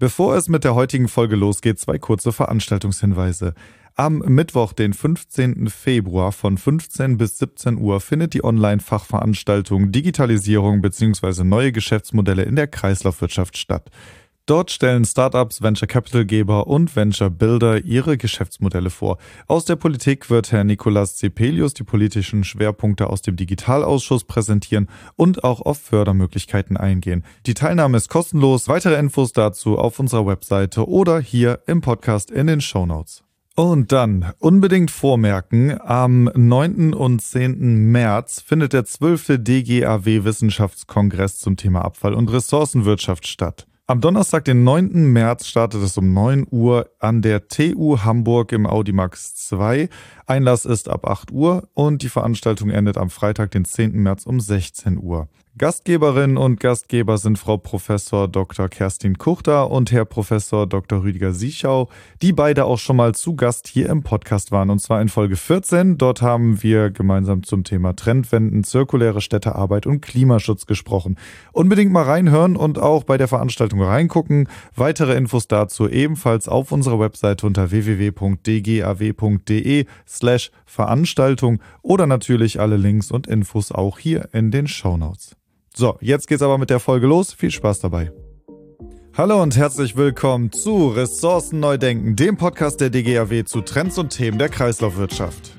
Bevor es mit der heutigen Folge losgeht, zwei kurze Veranstaltungshinweise. Am Mittwoch, den 15. Februar von 15 bis 17 Uhr findet die Online-Fachveranstaltung Digitalisierung bzw. neue Geschäftsmodelle in der Kreislaufwirtschaft statt. Dort stellen Startups, Venture Capital Geber und Venture Builder ihre Geschäftsmodelle vor. Aus der Politik wird Herr Nicolas Cepelius die politischen Schwerpunkte aus dem Digitalausschuss präsentieren und auch auf Fördermöglichkeiten eingehen. Die Teilnahme ist kostenlos. Weitere Infos dazu auf unserer Webseite oder hier im Podcast in den Show Notes. Und dann unbedingt vormerken, am 9. und 10. März findet der 12. DGAW Wissenschaftskongress zum Thema Abfall und Ressourcenwirtschaft statt. Am Donnerstag, den 9. März, startet es um 9 Uhr an der TU Hamburg im Audimax 2. Einlass ist ab 8 Uhr und die Veranstaltung endet am Freitag, den 10. März um 16 Uhr. Gastgeberinnen und Gastgeber sind Frau Professor Dr. Kerstin Kuchter und Herr Professor Dr. Rüdiger Sieschau, die beide auch schon mal zu Gast hier im Podcast waren, und zwar in Folge 14. Dort haben wir gemeinsam zum Thema Trendwenden, zirkuläre Städtearbeit und Klimaschutz gesprochen. Unbedingt mal reinhören und auch bei der Veranstaltung reingucken. Weitere Infos dazu ebenfalls auf unserer Webseite unter www.dgaw.de slash Veranstaltung oder natürlich alle Links und Infos auch hier in den Show Notes. So, jetzt geht's aber mit der Folge los. Viel Spaß dabei. Hallo und herzlich willkommen zu Ressourcen Neudenken, dem Podcast der DGAW zu Trends und Themen der Kreislaufwirtschaft.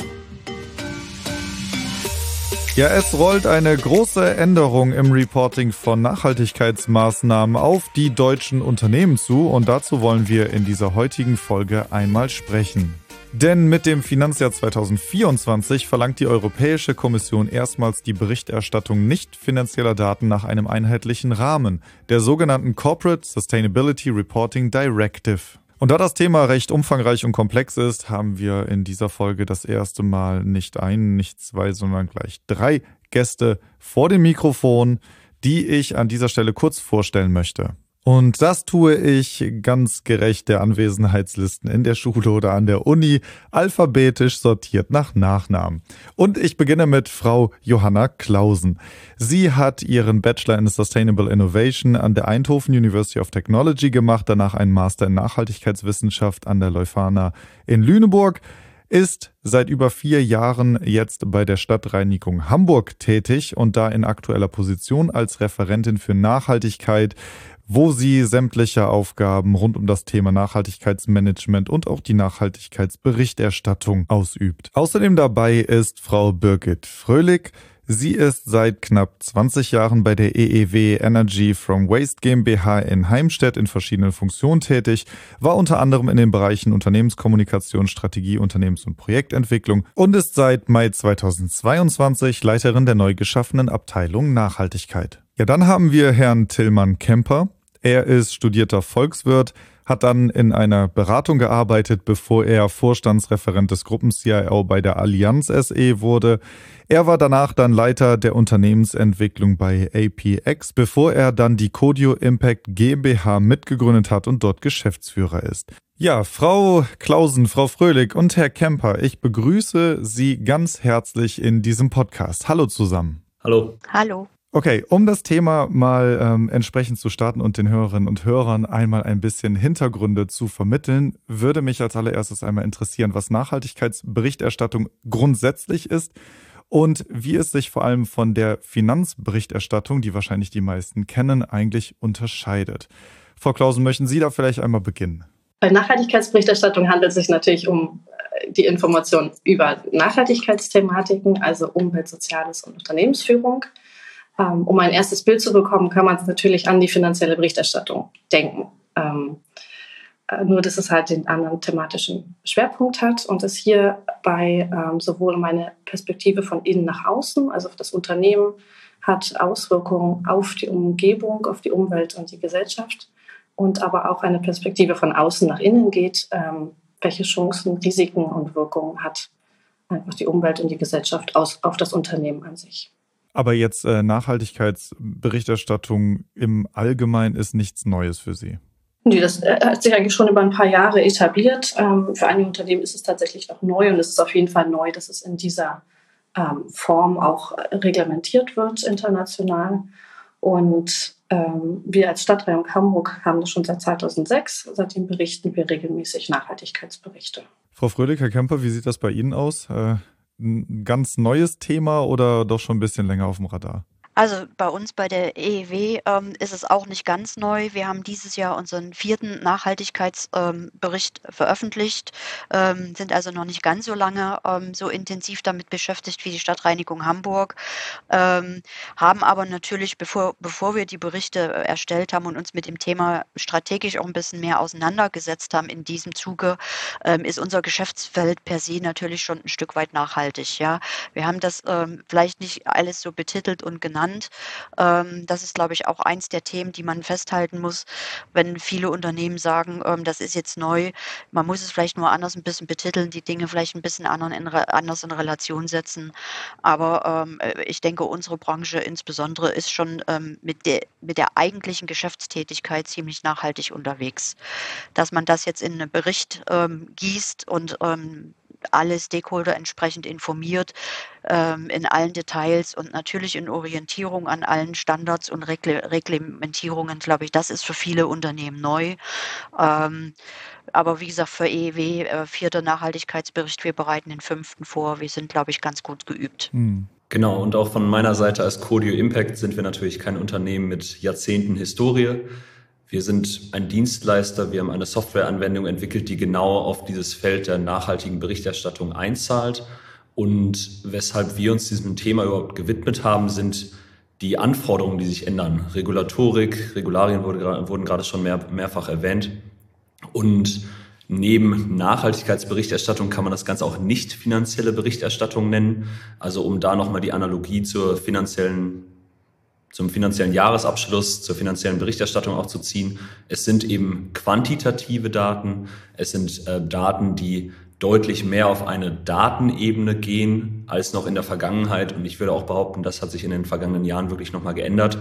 Ja, es rollt eine große Änderung im Reporting von Nachhaltigkeitsmaßnahmen auf die deutschen Unternehmen zu und dazu wollen wir in dieser heutigen Folge einmal sprechen. Denn mit dem Finanzjahr 2024 verlangt die Europäische Kommission erstmals die Berichterstattung nicht finanzieller Daten nach einem einheitlichen Rahmen, der sogenannten Corporate Sustainability Reporting Directive. Und da das Thema recht umfangreich und komplex ist, haben wir in dieser Folge das erste Mal nicht ein, nicht zwei, sondern gleich drei Gäste vor dem Mikrofon, die ich an dieser Stelle kurz vorstellen möchte. Und das tue ich ganz gerecht der Anwesenheitslisten in der Schule oder an der Uni, alphabetisch sortiert nach Nachnamen. Und ich beginne mit Frau Johanna Klausen. Sie hat ihren Bachelor in Sustainable Innovation an der Eindhoven University of Technology gemacht, danach einen Master in Nachhaltigkeitswissenschaft an der Leuphana in Lüneburg ist seit über vier Jahren jetzt bei der Stadtreinigung Hamburg tätig und da in aktueller Position als Referentin für Nachhaltigkeit wo sie sämtliche Aufgaben rund um das Thema Nachhaltigkeitsmanagement und auch die Nachhaltigkeitsberichterstattung ausübt. Außerdem dabei ist Frau Birgit Fröhlich. Sie ist seit knapp 20 Jahren bei der EEW Energy from Waste GmbH in Heimstedt in verschiedenen Funktionen tätig, war unter anderem in den Bereichen Unternehmenskommunikation, Strategie, Unternehmens- und Projektentwicklung und ist seit Mai 2022 Leiterin der neu geschaffenen Abteilung Nachhaltigkeit. Ja, dann haben wir Herrn Tillmann Kemper. Er ist studierter Volkswirt, hat dann in einer Beratung gearbeitet, bevor er Vorstandsreferent des Gruppen-CIO bei der Allianz SE wurde. Er war danach dann Leiter der Unternehmensentwicklung bei APX, bevor er dann die Codio Impact GmbH mitgegründet hat und dort Geschäftsführer ist. Ja, Frau Klausen, Frau Fröhlich und Herr Kemper, ich begrüße Sie ganz herzlich in diesem Podcast. Hallo zusammen. Hallo. Hallo. Okay, um das Thema mal ähm, entsprechend zu starten und den Hörerinnen und Hörern einmal ein bisschen Hintergründe zu vermitteln, würde mich als allererstes einmal interessieren, was Nachhaltigkeitsberichterstattung grundsätzlich ist und wie es sich vor allem von der Finanzberichterstattung, die wahrscheinlich die meisten kennen, eigentlich unterscheidet. Frau Klausen, möchten Sie da vielleicht einmal beginnen? Bei Nachhaltigkeitsberichterstattung handelt es sich natürlich um äh, die Information über Nachhaltigkeitsthematiken, also Umwelt, Soziales und Unternehmensführung. Ähm, um ein erstes Bild zu bekommen, kann man natürlich an die finanzielle Berichterstattung denken. Ähm, äh, nur, dass es halt den anderen thematischen Schwerpunkt hat und es hierbei ähm, sowohl um eine Perspektive von innen nach außen, also auf das Unternehmen, hat Auswirkungen auf die Umgebung, auf die Umwelt und die Gesellschaft und aber auch eine Perspektive von außen nach innen geht, welche Chancen, Risiken und Wirkungen hat einfach die Umwelt und die Gesellschaft auf das Unternehmen an sich. Aber jetzt äh, Nachhaltigkeitsberichterstattung im Allgemeinen ist nichts Neues für Sie. Nee, das äh, hat sich eigentlich schon über ein paar Jahre etabliert. Ähm, für einige Unternehmen ist es tatsächlich noch neu und es ist auf jeden Fall neu, dass es in dieser ähm, Form auch reglementiert wird international. Und ähm, wir als Stadtreihung Hamburg haben das schon seit 2006. Seitdem berichten wir regelmäßig Nachhaltigkeitsberichte. Frau Fröhlich, Herr Kemper, wie sieht das bei Ihnen aus? Äh, ein ganz neues Thema oder doch schon ein bisschen länger auf dem Radar? Also bei uns bei der EEW ähm, ist es auch nicht ganz neu. Wir haben dieses Jahr unseren vierten Nachhaltigkeitsbericht ähm, veröffentlicht, ähm, sind also noch nicht ganz so lange ähm, so intensiv damit beschäftigt wie die Stadtreinigung Hamburg, ähm, haben aber natürlich, bevor, bevor wir die Berichte äh, erstellt haben und uns mit dem Thema strategisch auch ein bisschen mehr auseinandergesetzt haben in diesem Zuge, ähm, ist unser Geschäftsfeld per se natürlich schon ein Stück weit nachhaltig. Ja, Wir haben das vielleicht nicht alles so betitelt und genannt genannt. Ähm, das ist, glaube ich, auch eins der Themen, die man festhalten muss, wenn viele Unternehmen sagen, ähm, das ist jetzt neu. Man muss es vielleicht nur anders ein bisschen betiteln, die Dinge vielleicht ein bisschen anderen in, anders in Relation setzen. Aber ähm, äh, ich denke, unsere Branche insbesondere ist schon ähm, mit, der, mit der eigentlichen Geschäftstätigkeit ziemlich nachhaltig unterwegs. Dass man das jetzt in einen Bericht ähm, gießt und ähm, alle Stakeholder entsprechend informiert ähm, in allen Details und natürlich in Orientierung an allen Standards und Regle Reglementierungen, glaube ich, das ist für viele Unternehmen neu. Ähm, aber wie gesagt, für EEW, äh, vierter Nachhaltigkeitsbericht, wir bereiten den fünften vor. Wir sind, glaube ich, ganz gut geübt. Hm. Genau, und auch von meiner Seite als Codio Impact sind wir natürlich kein Unternehmen mit Jahrzehnten Historie. Wir sind ein Dienstleister, wir haben eine Softwareanwendung entwickelt, die genau auf dieses Feld der nachhaltigen Berichterstattung einzahlt. Und weshalb wir uns diesem Thema überhaupt gewidmet haben, sind die Anforderungen, die sich ändern. Regulatorik, Regularien wurde, wurden gerade schon mehr, mehrfach erwähnt. Und neben Nachhaltigkeitsberichterstattung kann man das Ganze auch nicht finanzielle Berichterstattung nennen. Also um da nochmal die Analogie zur finanziellen zum finanziellen Jahresabschluss, zur finanziellen Berichterstattung auch zu ziehen. Es sind eben quantitative Daten, es sind äh, Daten, die deutlich mehr auf eine Datenebene gehen als noch in der Vergangenheit. Und ich würde auch behaupten, das hat sich in den vergangenen Jahren wirklich nochmal geändert,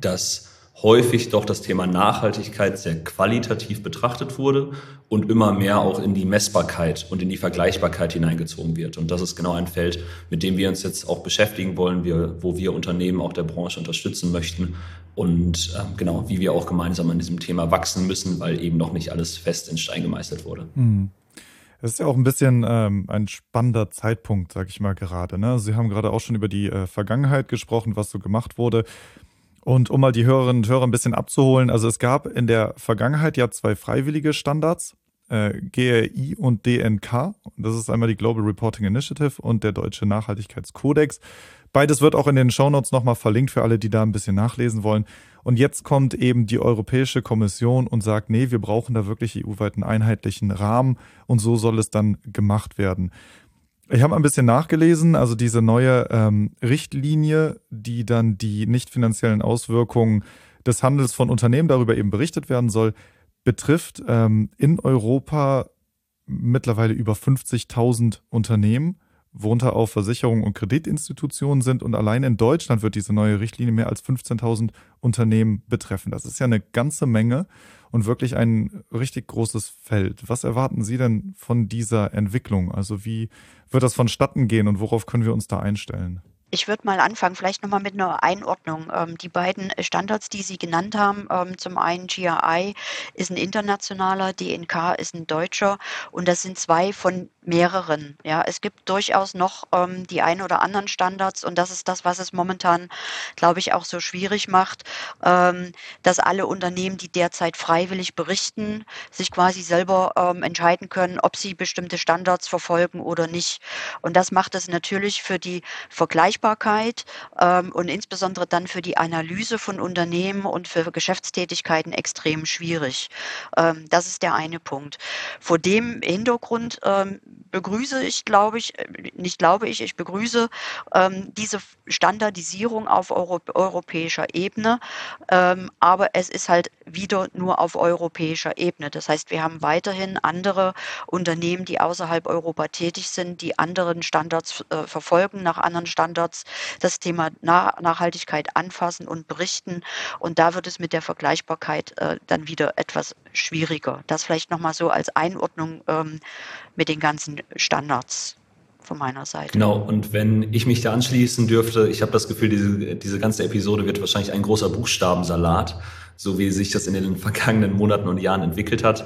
dass häufig doch das Thema Nachhaltigkeit sehr qualitativ betrachtet wurde und immer mehr auch in die Messbarkeit und in die Vergleichbarkeit hineingezogen wird. Und das ist genau ein Feld, mit dem wir uns jetzt auch beschäftigen wollen, wo wir Unternehmen auch der Branche unterstützen möchten und äh, genau, wie wir auch gemeinsam an diesem Thema wachsen müssen, weil eben noch nicht alles fest in Stein gemeißelt wurde. Mhm. Es ist ja auch ein bisschen ähm, ein spannender Zeitpunkt, sag ich mal gerade. Ne? Sie haben gerade auch schon über die äh, Vergangenheit gesprochen, was so gemacht wurde. Und um mal die Hörerinnen und Hörer ein bisschen abzuholen, also es gab in der Vergangenheit ja zwei freiwillige Standards, äh, GRI und DNK. Das ist einmal die Global Reporting Initiative und der Deutsche Nachhaltigkeitskodex. Beides wird auch in den Shownotes nochmal verlinkt für alle, die da ein bisschen nachlesen wollen. Und jetzt kommt eben die Europäische Kommission und sagt, nee, wir brauchen da wirklich EU-weiten einheitlichen Rahmen und so soll es dann gemacht werden. Ich habe ein bisschen nachgelesen, also diese neue ähm, Richtlinie, die dann die nicht finanziellen Auswirkungen des Handels von Unternehmen darüber eben berichtet werden soll, betrifft ähm, in Europa mittlerweile über 50.000 Unternehmen, worunter auch Versicherungen und Kreditinstitutionen sind. Und allein in Deutschland wird diese neue Richtlinie mehr als 15.000 Unternehmen betreffen. Das ist ja eine ganze Menge und wirklich ein richtig großes Feld. Was erwarten Sie denn von dieser Entwicklung? Also wie wird das vonstatten gehen und worauf können wir uns da einstellen? Ich würde mal anfangen, vielleicht nochmal mit einer Einordnung. Ähm, die beiden Standards, die Sie genannt haben, ähm, zum einen GRI ist ein internationaler, DNK ist ein deutscher und das sind zwei von mehreren. Ja, es gibt durchaus noch ähm, die ein oder anderen Standards und das ist das, was es momentan, glaube ich, auch so schwierig macht, ähm, dass alle Unternehmen, die derzeit freiwillig berichten, sich quasi selber ähm, entscheiden können, ob sie bestimmte Standards verfolgen oder nicht. Und das macht es natürlich für die Vergleichbarkeit ähm, und insbesondere dann für die Analyse von Unternehmen und für Geschäftstätigkeiten extrem schwierig. Ähm, das ist der eine Punkt. Vor dem Hintergrund ähm, begrüße ich, glaube ich, äh, nicht glaube ich, ich begrüße ähm, diese Standardisierung auf Euro europäischer Ebene. Ähm, aber es ist halt wieder nur auf europäischer Ebene. Das heißt, wir haben weiterhin andere Unternehmen, die außerhalb Europa tätig sind, die anderen Standards äh, verfolgen, nach anderen Standards das Thema Na Nachhaltigkeit anfassen und berichten. Und da wird es mit der Vergleichbarkeit äh, dann wieder etwas schwieriger. Das vielleicht nochmal so als Einordnung ähm, mit den ganzen Standards. von meiner Seite. Genau, und wenn ich mich da anschließen dürfte, ich habe das Gefühl, diese, diese ganze Episode wird wahrscheinlich ein großer Buchstabensalat, so wie sich das in den vergangenen Monaten und Jahren entwickelt hat.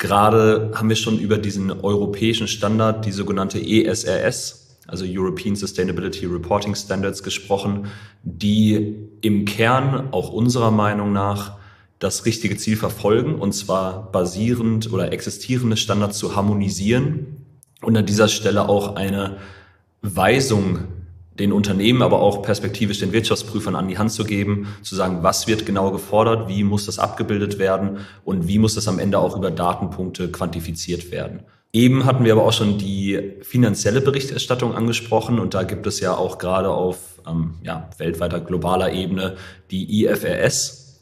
Gerade haben wir schon über diesen europäischen Standard, die sogenannte ESRS, also European Sustainability Reporting Standards, gesprochen, die im Kern auch unserer Meinung nach das richtige Ziel verfolgen, und zwar basierend oder existierende Standards zu harmonisieren und an dieser Stelle auch eine Weisung den Unternehmen, aber auch perspektivisch den Wirtschaftsprüfern an die Hand zu geben, zu sagen, was wird genau gefordert, wie muss das abgebildet werden und wie muss das am Ende auch über Datenpunkte quantifiziert werden. Eben hatten wir aber auch schon die finanzielle Berichterstattung angesprochen und da gibt es ja auch gerade auf ähm, ja, weltweiter globaler Ebene die IFRS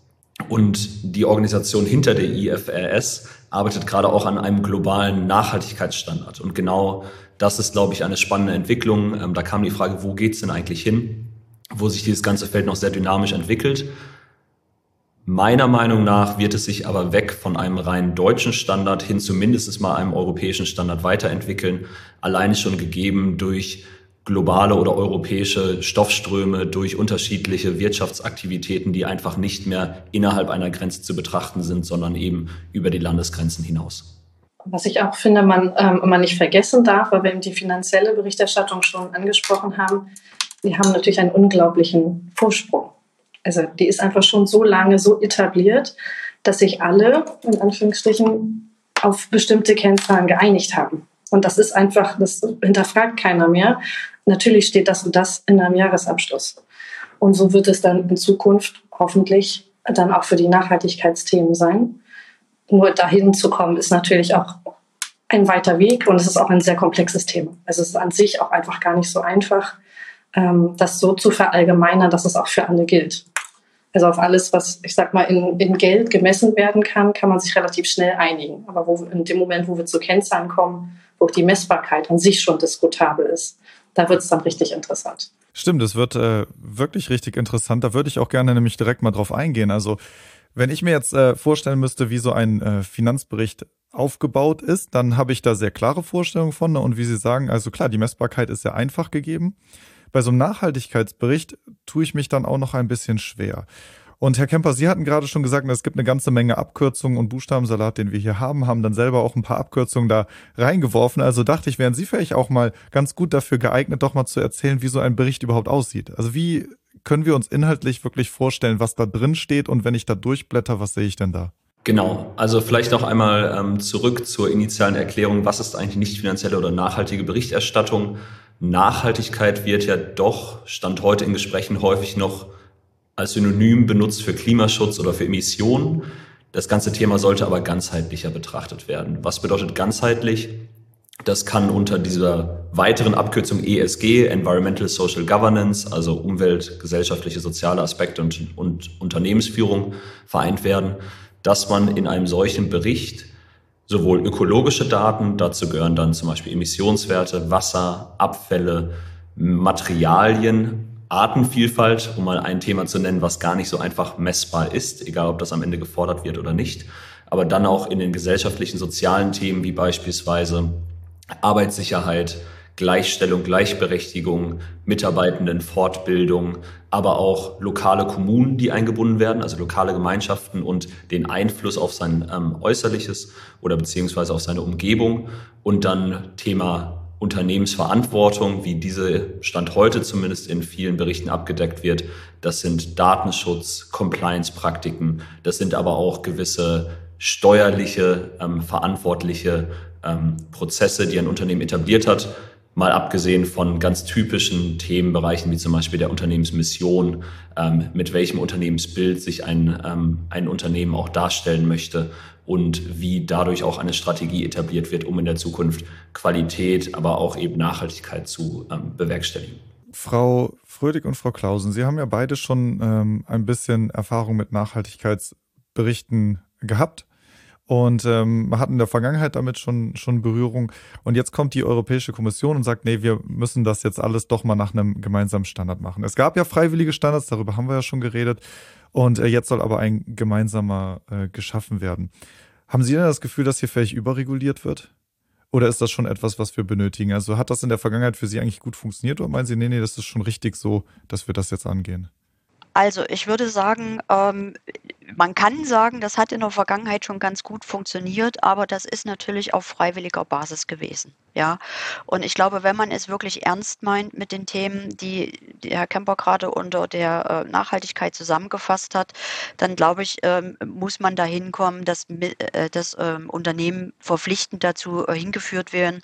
und die Organisation hinter der IFRS arbeitet gerade auch an einem globalen Nachhaltigkeitsstandard. Und genau das ist, glaube ich, eine spannende Entwicklung. Ähm, da kam die Frage, wo geht's denn eigentlich hin? Wo sich dieses ganze Feld noch sehr dynamisch entwickelt. Meiner Meinung nach wird es sich aber weg von einem rein deutschen Standard hin zu mindestens mal einem europäischen Standard weiterentwickeln. Alleine schon gegeben durch globale oder europäische Stoffströme durch unterschiedliche Wirtschaftsaktivitäten, die einfach nicht mehr innerhalb einer Grenze zu betrachten sind, sondern eben über die Landesgrenzen hinaus. Was ich auch finde, man ähm, immer nicht vergessen darf, weil wir eben die finanzielle Berichterstattung schon angesprochen haben, wir haben natürlich einen unglaublichen Vorsprung. Also die ist einfach schon so lange so etabliert, dass sich alle, in Anführungsstrichen, auf bestimmte Kennzahlen geeinigt haben. Und das ist einfach, das hinterfragt keiner mehr. Natürlich steht das und das in einem Jahresabschluss. Und so wird es dann in Zukunft hoffentlich dann auch für die Nachhaltigkeitsthemen sein. Nur dahin zu kommen, ist natürlich auch ein weiter Weg und es ist auch ein sehr komplexes Thema. Also es ist an sich auch einfach gar nicht so einfach, ähm, das so zu verallgemeinern, dass es auch für alle gilt. Also auf alles, was ich sag mal in, in Geld gemessen werden kann, kann man sich relativ schnell einigen. Aber wo, in dem Moment, wo wir zu Kennzahlen kommen, wo die Messbarkeit an sich schon diskutabel ist, da wird es dann richtig interessant. Stimmt, es wird äh, wirklich richtig interessant. Da würde ich auch gerne nämlich direkt mal drauf eingehen. Also wenn ich mir jetzt äh, vorstellen müsste, wie so ein äh, Finanzbericht aufgebaut ist, dann habe ich da sehr klare Vorstellungen von. Und wie Sie sagen, also klar, die Messbarkeit ist sehr einfach gegeben. Bei so einem Nachhaltigkeitsbericht tue ich mich dann auch noch ein bisschen schwer. Und Herr Kemper, Sie hatten gerade schon gesagt, es gibt eine ganze Menge Abkürzungen und Buchstabensalat, den wir hier haben, haben dann selber auch ein paar Abkürzungen da reingeworfen. Also dachte ich, wären Sie vielleicht auch mal ganz gut dafür geeignet, doch mal zu erzählen, wie so ein Bericht überhaupt aussieht. Also wie können wir uns inhaltlich wirklich vorstellen, was da drin steht und wenn ich da durchblätter, was sehe ich denn da? Genau, also vielleicht noch einmal ähm, zurück zur initialen Erklärung, was ist eigentlich nicht finanzielle oder nachhaltige Berichterstattung? Nachhaltigkeit wird ja doch, stand heute in Gesprächen häufig noch als Synonym benutzt für Klimaschutz oder für Emissionen. Das ganze Thema sollte aber ganzheitlicher betrachtet werden. Was bedeutet ganzheitlich? Das kann unter dieser weiteren Abkürzung ESG, Environmental Social Governance, also Umwelt, gesellschaftliche, soziale Aspekte und, und Unternehmensführung vereint werden, dass man in einem solchen Bericht sowohl ökologische Daten, dazu gehören dann zum Beispiel Emissionswerte, Wasser, Abfälle, Materialien, Artenvielfalt, um mal ein Thema zu nennen, was gar nicht so einfach messbar ist, egal ob das am Ende gefordert wird oder nicht. Aber dann auch in den gesellschaftlichen, sozialen Themen wie beispielsweise Arbeitssicherheit, Gleichstellung, Gleichberechtigung, Mitarbeitenden, Fortbildung, aber auch lokale Kommunen, die eingebunden werden, also lokale Gemeinschaften und den Einfluss auf sein ähm, Äußerliches oder beziehungsweise auf seine Umgebung und dann Thema Unternehmensverantwortung, wie diese Stand heute zumindest in vielen Berichten abgedeckt wird. Das sind Datenschutz, Compliance-Praktiken, das sind aber auch gewisse steuerliche, ähm, verantwortliche ähm, Prozesse, die ein Unternehmen etabliert hat. Mal abgesehen von ganz typischen Themenbereichen wie zum Beispiel der Unternehmensmission, ähm, mit welchem Unternehmensbild sich ein, ähm, ein Unternehmen auch darstellen möchte und wie dadurch auch eine Strategie etabliert wird, um in der Zukunft Qualität, aber auch eben Nachhaltigkeit zu ähm, bewerkstelligen. Frau Frödig und Frau Klausen, Sie haben ja beide schon ähm, ein bisschen Erfahrung mit Nachhaltigkeitsberichten gehabt und ähm, hatten in der Vergangenheit damit schon, schon Berührung. Und jetzt kommt die Europäische Kommission und sagt, nee, wir müssen das jetzt alles doch mal nach einem gemeinsamen Standard machen. Es gab ja freiwillige Standards, darüber haben wir ja schon geredet. Und äh, jetzt soll aber ein gemeinsamer äh, geschaffen werden. Haben Sie denn das Gefühl, dass hier vielleicht überreguliert wird? Oder ist das schon etwas, was wir benötigen? Also hat das in der Vergangenheit für Sie eigentlich gut funktioniert oder meinen Sie, nee, nee, das ist schon richtig so, dass wir das jetzt angehen? Also ich würde sagen, ähm, man kann sagen, das hat in der Vergangenheit schon ganz gut funktioniert, aber das ist natürlich auf freiwilliger Basis gewesen. Ja, und ich glaube, wenn man es wirklich ernst meint mit den Themen, die, Herr Kemper gerade unter der äh, Nachhaltigkeit zusammengefasst hat, dann glaube ich, ähm, muss man dahin kommen, dass, äh, dass ähm, Unternehmen verpflichtend dazu äh, hingeführt werden,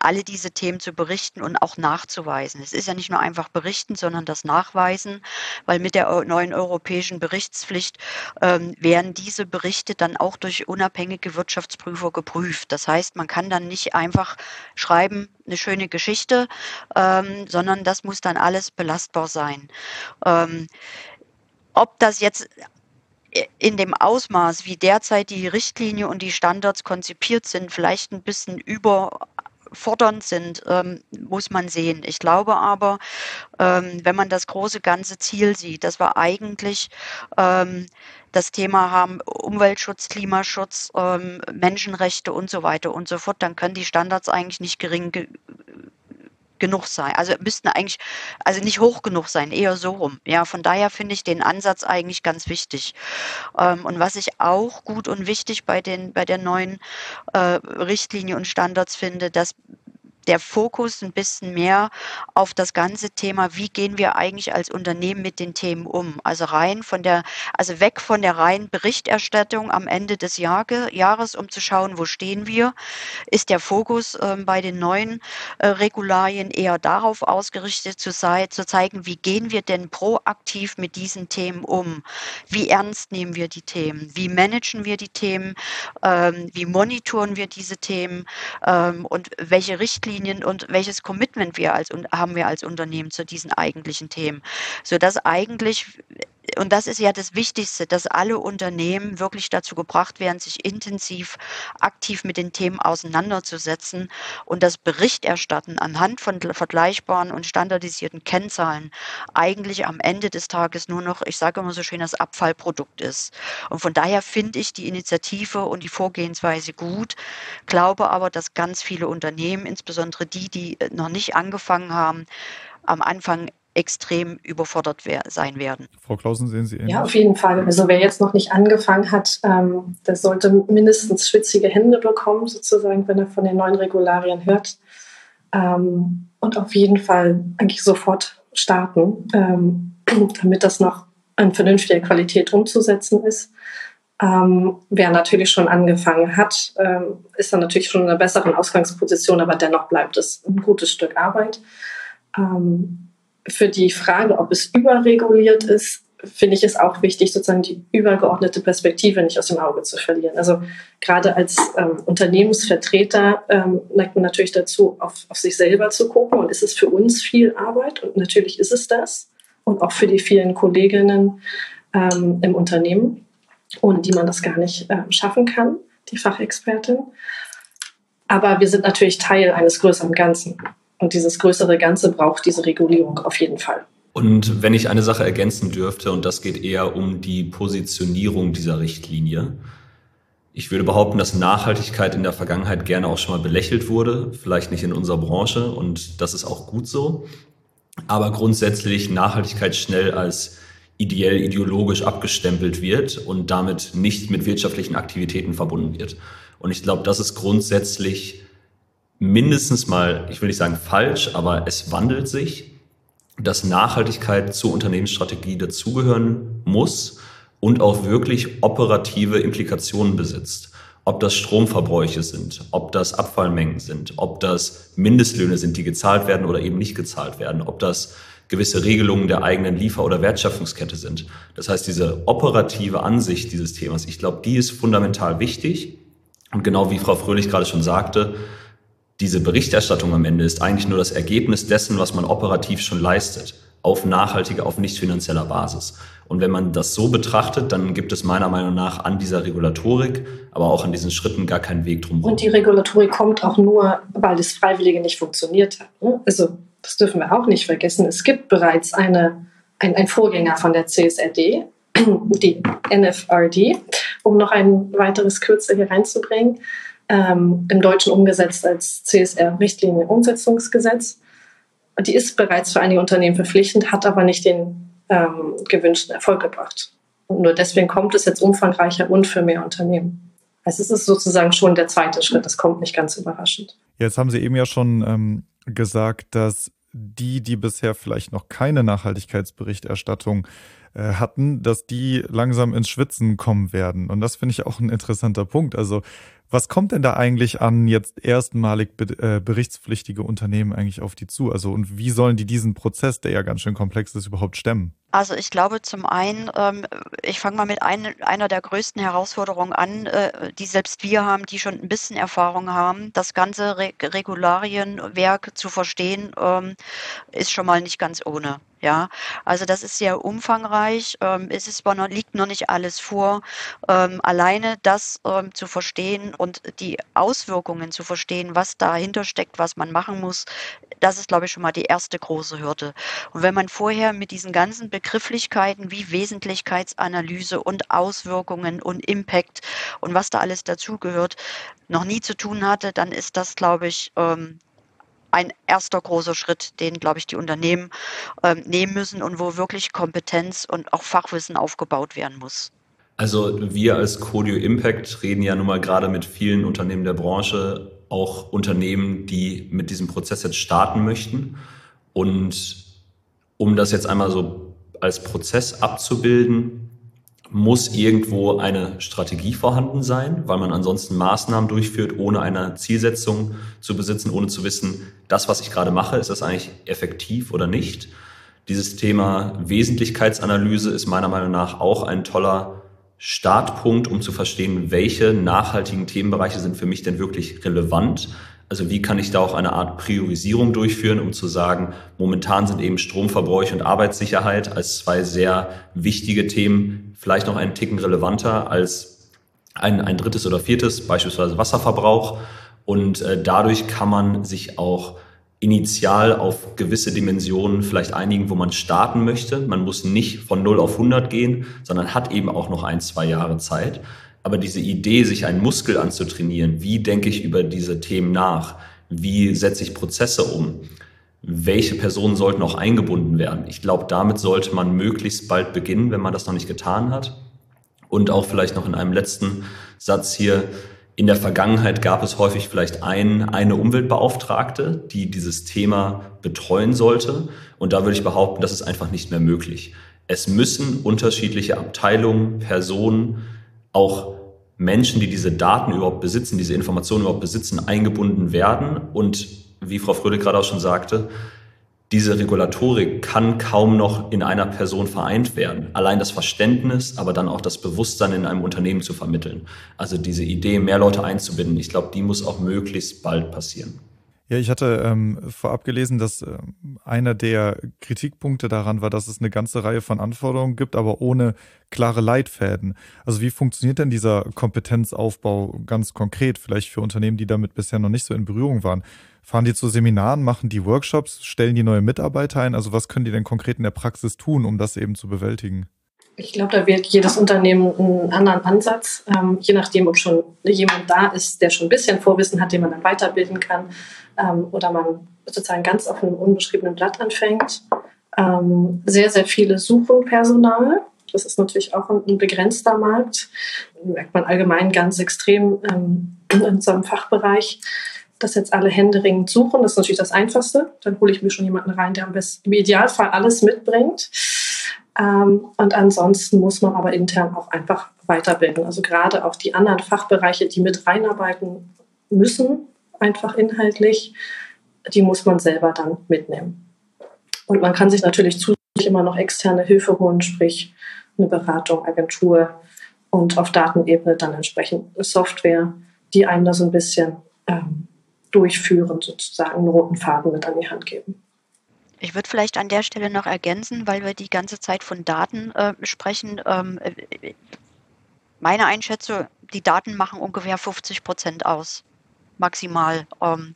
alle diese Themen zu berichten und auch nachzuweisen. Es ist ja nicht nur einfach berichten, sondern das Nachweisen, weil mit der neuen europäischen Berichtspflicht ähm, werden diese Berichte dann auch durch unabhängige Wirtschaftsprüfer geprüft. Das heißt, man kann dann nicht einfach schreiben, eine schöne Geschichte, ähm, sondern das muss dann alles belastbar sein. Ähm, ob das jetzt in dem Ausmaß, wie derzeit die Richtlinie und die Standards konzipiert sind, vielleicht ein bisschen über fordernd sind, ähm, muss man sehen. Ich glaube aber, ähm, wenn man das große ganze Ziel sieht, dass wir eigentlich ähm, das Thema haben Umweltschutz, Klimaschutz, ähm, Menschenrechte und so weiter und so fort, dann können die Standards eigentlich nicht gering ge genug sein. Also müssten eigentlich, also nicht hoch genug sein, eher so rum. Ja, von daher finde ich den Ansatz eigentlich ganz wichtig. Ähm, und was ich auch gut und wichtig bei den, bei der neuen äh, Richtlinie und Standards finde, dass der Fokus ein bisschen mehr auf das ganze Thema, wie gehen wir eigentlich als Unternehmen mit den Themen um? Also rein von der, also weg von der reinen Berichterstattung am Ende des Jahre, Jahres, um zu schauen, wo stehen wir, ist der Fokus äh, bei den neuen äh, Regularien eher darauf ausgerichtet zu, sei, zu zeigen, wie gehen wir denn proaktiv mit diesen Themen um? Wie ernst nehmen wir die Themen? Wie managen wir die Themen? Ähm, wie monitoren wir diese Themen? Ähm, und welche Richtlinien Richtlinien und welches Commitment wir als haben wir als Unternehmen zu diesen eigentlichen Themen, so dass eigentlich und das ist ja das Wichtigste, dass alle Unternehmen wirklich dazu gebracht werden, sich intensiv aktiv mit den Themen auseinanderzusetzen und das Berichterstatten anhand von vergleichbaren und standardisierten Kennzahlen eigentlich am Ende des Tages nur noch, ich sage immer so schön, das Abfallprodukt ist. Und von daher finde ich die Initiative und die Vorgehensweise gut, glaube aber, dass ganz viele Unternehmen, insbesondere die, die noch nicht angefangen haben, am Anfang extrem überfordert sein werden. Frau Klausen, sehen Sie ähnlich? Ja, auf jeden Fall. Also wer jetzt noch nicht angefangen hat, ähm, der sollte mindestens schwitzige Hände bekommen, sozusagen, wenn er von den neuen Regularien hört. Ähm, und auf jeden Fall eigentlich sofort starten, ähm, damit das noch in vernünftiger Qualität umzusetzen ist. Ähm, wer natürlich schon angefangen hat, ähm, ist dann natürlich schon in einer besseren Ausgangsposition, aber dennoch bleibt es ein gutes Stück Arbeit. Ähm, für die Frage, ob es überreguliert ist, finde ich es auch wichtig, sozusagen die übergeordnete Perspektive nicht aus dem Auge zu verlieren. Also gerade als ähm, Unternehmensvertreter ähm, neigt man natürlich dazu, auf, auf sich selber zu gucken. Und ist es für uns viel Arbeit? Und natürlich ist es das. Und auch für die vielen Kolleginnen ähm, im Unternehmen, ohne die man das gar nicht äh, schaffen kann, die Fachexpertin. Aber wir sind natürlich Teil eines größeren Ganzen. Und dieses größere Ganze braucht diese Regulierung auf jeden Fall. Und wenn ich eine Sache ergänzen dürfte, und das geht eher um die Positionierung dieser Richtlinie. Ich würde behaupten, dass Nachhaltigkeit in der Vergangenheit gerne auch schon mal belächelt wurde, vielleicht nicht in unserer Branche, und das ist auch gut so. Aber grundsätzlich Nachhaltigkeit schnell als ideell ideologisch abgestempelt wird und damit nicht mit wirtschaftlichen Aktivitäten verbunden wird. Und ich glaube, das ist grundsätzlich mindestens mal, ich will nicht sagen falsch, aber es wandelt sich, dass Nachhaltigkeit zur Unternehmensstrategie dazugehören muss und auch wirklich operative Implikationen besitzt. Ob das Stromverbräuche sind, ob das Abfallmengen sind, ob das Mindestlöhne sind, die gezahlt werden oder eben nicht gezahlt werden, ob das gewisse Regelungen der eigenen Liefer- oder Wertschöpfungskette sind. Das heißt, diese operative Ansicht dieses Themas, ich glaube, die ist fundamental wichtig. Und genau wie Frau Fröhlich gerade schon sagte, diese Berichterstattung am Ende ist eigentlich nur das Ergebnis dessen, was man operativ schon leistet, auf nachhaltiger, auf nicht finanzieller Basis. Und wenn man das so betrachtet, dann gibt es meiner Meinung nach an dieser Regulatorik, aber auch an diesen Schritten gar keinen Weg drum. Und die Regulatorik kommt auch nur, weil das Freiwillige nicht funktioniert hat. Ne? Also das dürfen wir auch nicht vergessen. Es gibt bereits eine, ein, ein Vorgänger von der CSRD, die NFRD, um noch ein weiteres Kürzel hier reinzubringen ähm, im Deutschen umgesetzt als CSR-Richtlinie-Umsetzungsgesetz. Die ist bereits für einige Unternehmen verpflichtend, hat aber nicht den ähm, gewünschten Erfolg gebracht. Und nur deswegen kommt es jetzt umfangreicher und für mehr Unternehmen. Also es ist sozusagen schon der zweite Schritt. Das kommt nicht ganz überraschend. Jetzt haben Sie eben ja schon ähm, gesagt, dass die, die bisher vielleicht noch keine Nachhaltigkeitsberichterstattung äh, hatten, dass die langsam ins Schwitzen kommen werden. Und das finde ich auch ein interessanter Punkt. Also was kommt denn da eigentlich an jetzt erstmalig äh, berichtspflichtige Unternehmen eigentlich auf die zu? Also und wie sollen die diesen Prozess, der ja ganz schön komplex ist, überhaupt stemmen? Also ich glaube zum einen, ähm, ich fange mal mit ein, einer der größten Herausforderungen an, äh, die selbst wir haben, die schon ein bisschen Erfahrung haben. Das ganze Re Regularienwerk zu verstehen, ähm, ist schon mal nicht ganz ohne. Ja, also das ist sehr umfangreich. Ähm, es ist liegt noch nicht alles vor. Alleine das zu verstehen und die Auswirkungen zu verstehen, was dahinter steckt, was man machen muss, das ist, glaube ich, schon mal die erste große Hürde. Und wenn man vorher mit diesen ganzen Begrifflichkeiten wie Wesentlichkeitsanalyse und Auswirkungen und Impact und was da alles dazugehört, noch nie zu tun hatte, dann ist das, glaube ich, ähm, ein erster großer Schritt, den, glaube ich, die Unternehmen ähm, nehmen müssen und wo wirklich Kompetenz und auch Fachwissen aufgebaut werden muss. Also wir als Codio Impact reden ja nun mal gerade mit vielen Unternehmen der Branche, auch Unternehmen, die mit diesem Prozess jetzt starten möchten. Und um das jetzt einmal so als Prozess abzubilden, muss irgendwo eine Strategie vorhanden sein, weil man ansonsten Maßnahmen durchführt, ohne eine Zielsetzung zu besitzen, ohne zu wissen, das, was ich gerade mache, ist das eigentlich effektiv oder nicht. Dieses Thema Wesentlichkeitsanalyse ist meiner Meinung nach auch ein toller Startpunkt, um zu verstehen, welche nachhaltigen Themenbereiche sind für mich denn wirklich relevant also wie kann ich da auch eine Art Priorisierung durchführen, um zu sagen, momentan sind eben Stromverbräuche und Arbeitssicherheit als zwei sehr wichtige Themen vielleicht noch einen Ticken relevanter als ein, ein drittes oder viertes, beispielsweise Wasserverbrauch. Und äh, dadurch kann man sich auch initial auf gewisse Dimensionen vielleicht einigen, wo man starten möchte. Man muss nicht von 0 auf 100 gehen, sondern hat eben auch noch ein, zwei Jahre Zeit. Aber diese Idee, sich einen Muskel anzutrainieren, wie denke ich über diese Themen nach? Wie setze ich Prozesse um? Welche Personen sollten auch eingebunden werden? Ich glaube, damit sollte man möglichst bald beginnen, wenn man das noch nicht getan hat. Und auch vielleicht noch in einem letzten Satz hier. In der Vergangenheit gab es häufig vielleicht ein, eine Umweltbeauftragte, die dieses Thema betreuen sollte. Und da würde ich behaupten, das ist einfach nicht mehr möglich. Es müssen unterschiedliche Abteilungen, Personen, auch Menschen, die diese Daten überhaupt besitzen, diese Informationen überhaupt besitzen, eingebunden werden. Und wie Frau Fröde gerade auch schon sagte, diese Regulatorik kann kaum noch in einer Person vereint werden. Allein das Verständnis, aber dann auch das Bewusstsein in einem Unternehmen zu vermitteln. Also diese Idee, mehr Leute einzubinden, ich glaube, die muss auch möglichst bald passieren. Ja, ich hatte ähm, vorab gelesen, dass ähm, einer der Kritikpunkte daran war, dass es eine ganze Reihe von Anforderungen gibt, aber ohne klare Leitfäden. Also wie funktioniert denn dieser Kompetenzaufbau ganz konkret, vielleicht für Unternehmen, die damit bisher noch nicht so in Berührung waren? Fahren die zu Seminaren, machen die Workshops, stellen die neue Mitarbeiter ein? Also was können die denn konkret in der Praxis tun, um das eben zu bewältigen? Ich glaube, da wird jedes Unternehmen einen anderen Ansatz, ähm, je nachdem, ob schon jemand da ist, der schon ein bisschen Vorwissen hat, den man dann weiterbilden kann, ähm, oder man sozusagen ganz auf einem unbeschriebenen Blatt anfängt. Ähm, sehr, sehr viele suchen Personal. Das ist natürlich auch ein, ein begrenzter Markt. Merkt man allgemein ganz extrem ähm, in unserem Fachbereich dass jetzt alle händeringend suchen. Das ist natürlich das Einfachste. Dann hole ich mir schon jemanden rein, der am besten, im Idealfall alles mitbringt. Ähm, und ansonsten muss man aber intern auch einfach weiterbilden. Also gerade auch die anderen Fachbereiche, die mit reinarbeiten müssen, einfach inhaltlich, die muss man selber dann mitnehmen. Und man kann sich natürlich zusätzlich immer noch externe Hilfe holen, sprich eine Beratung, Agentur und auf Datenebene dann entsprechend Software, die einem da so ein bisschen ähm, durchführen, sozusagen einen roten Faden mit an die Hand geben. Ich würde vielleicht an der Stelle noch ergänzen, weil wir die ganze Zeit von Daten äh, sprechen. Ähm, äh, meine Einschätzung, die Daten machen ungefähr 50 Prozent aus, maximal. Ähm,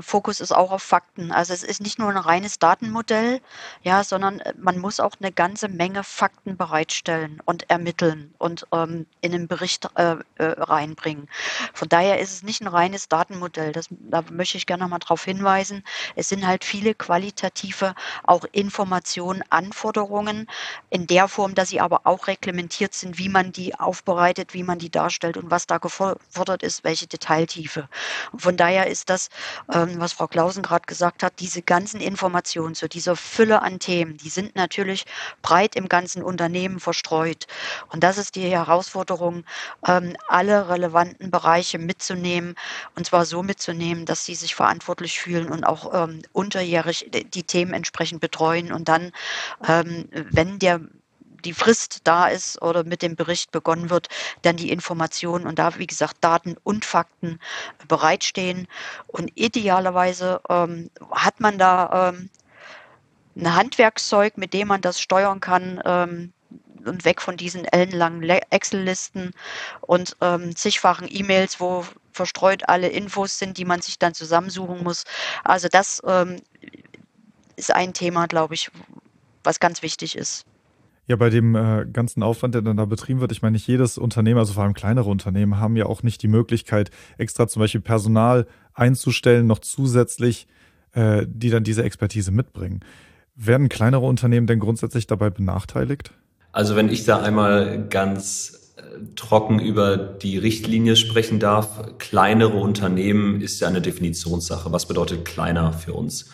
Fokus ist auch auf Fakten. Also es ist nicht nur ein reines Datenmodell, ja, sondern äh, man muss auch eine ganze Menge Fakten bereitstellen und ermitteln und ähm, in den Bericht äh, äh, reinbringen. Von daher ist es nicht ein reines Datenmodell. Das, da möchte ich gerne noch mal darauf hinweisen. Es sind halt viele qualitative auch Informationen, Anforderungen in der Form, dass sie aber auch reglementiert sind, wie man die aufbereitet, wie man die darstellt und was da gefordert ist, welche Detailtiefe. Und von daher ist das ähm, ähm, was Frau Klausen gerade gesagt hat, diese ganzen Informationen zu dieser Fülle an Themen, die sind natürlich breit im ganzen Unternehmen verstreut. Und das ist die Herausforderung, ähm, alle relevanten Bereiche mitzunehmen und zwar so mitzunehmen, dass sie sich verantwortlich fühlen und auch ähm, unterjährig die Themen entsprechend betreuen und dann, wenn der die Frist da ist oder mit dem Bericht begonnen wird, dann die Informationen und da, wie gesagt, Daten und Fakten bereitstehen. Und idealerweise ähm, hat man da ähm, ein Handwerkszeug, mit dem man das steuern kann. Ähm, und weg von diesen ellenlangen Excel-Listen und ähm, zigfachen E-Mails, wo verstreut alle Infos sind, die man sich dann zusammensuchen muss. Also das ähm, ist ein Thema, glaube ich, was ganz wichtig ist. Ja, bei dem äh, ganzen Aufwand, der dann da betrieben wird, ich meine, nicht jedes Unternehmen, also vor allem kleinere Unternehmen, haben ja auch nicht die Möglichkeit, extra zum Beispiel Personal einzustellen, noch zusätzlich, äh, die dann diese Expertise mitbringen. Werden kleinere Unternehmen denn grundsätzlich dabei benachteiligt? Also wenn ich da einmal ganz äh, trocken über die Richtlinie sprechen darf, kleinere Unternehmen ist ja eine Definitionssache. Was bedeutet kleiner für uns?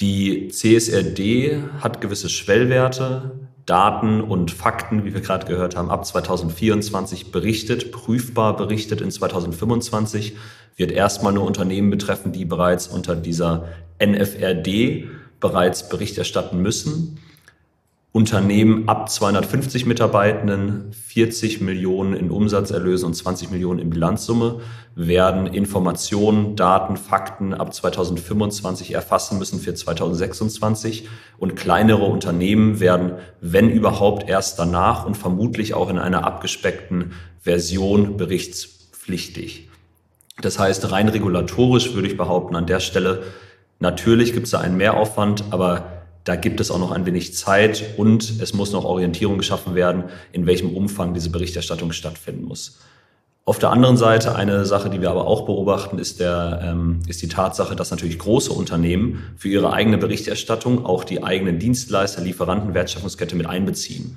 Die CSRD hat gewisse Schwellwerte, Daten und Fakten, wie wir gerade gehört haben, ab 2024 berichtet, prüfbar berichtet in 2025, wird erstmal nur Unternehmen betreffen, die bereits unter dieser NFRD bereits Bericht erstatten müssen. Unternehmen ab 250 Mitarbeitenden, 40 Millionen in Umsatzerlöse und 20 Millionen in Bilanzsumme werden Informationen, Daten, Fakten ab 2025 erfassen müssen für 2026 und kleinere Unternehmen werden, wenn überhaupt, erst danach und vermutlich auch in einer abgespeckten Version berichtspflichtig. Das heißt, rein regulatorisch würde ich behaupten, an der Stelle, natürlich gibt es da einen Mehraufwand, aber da gibt es auch noch ein wenig Zeit und es muss noch Orientierung geschaffen werden, in welchem Umfang diese Berichterstattung stattfinden muss. Auf der anderen Seite eine Sache, die wir aber auch beobachten, ist, der, ähm, ist die Tatsache, dass natürlich große Unternehmen für ihre eigene Berichterstattung auch die eigenen Dienstleister, Lieferanten, Wertschöpfungskette mit einbeziehen.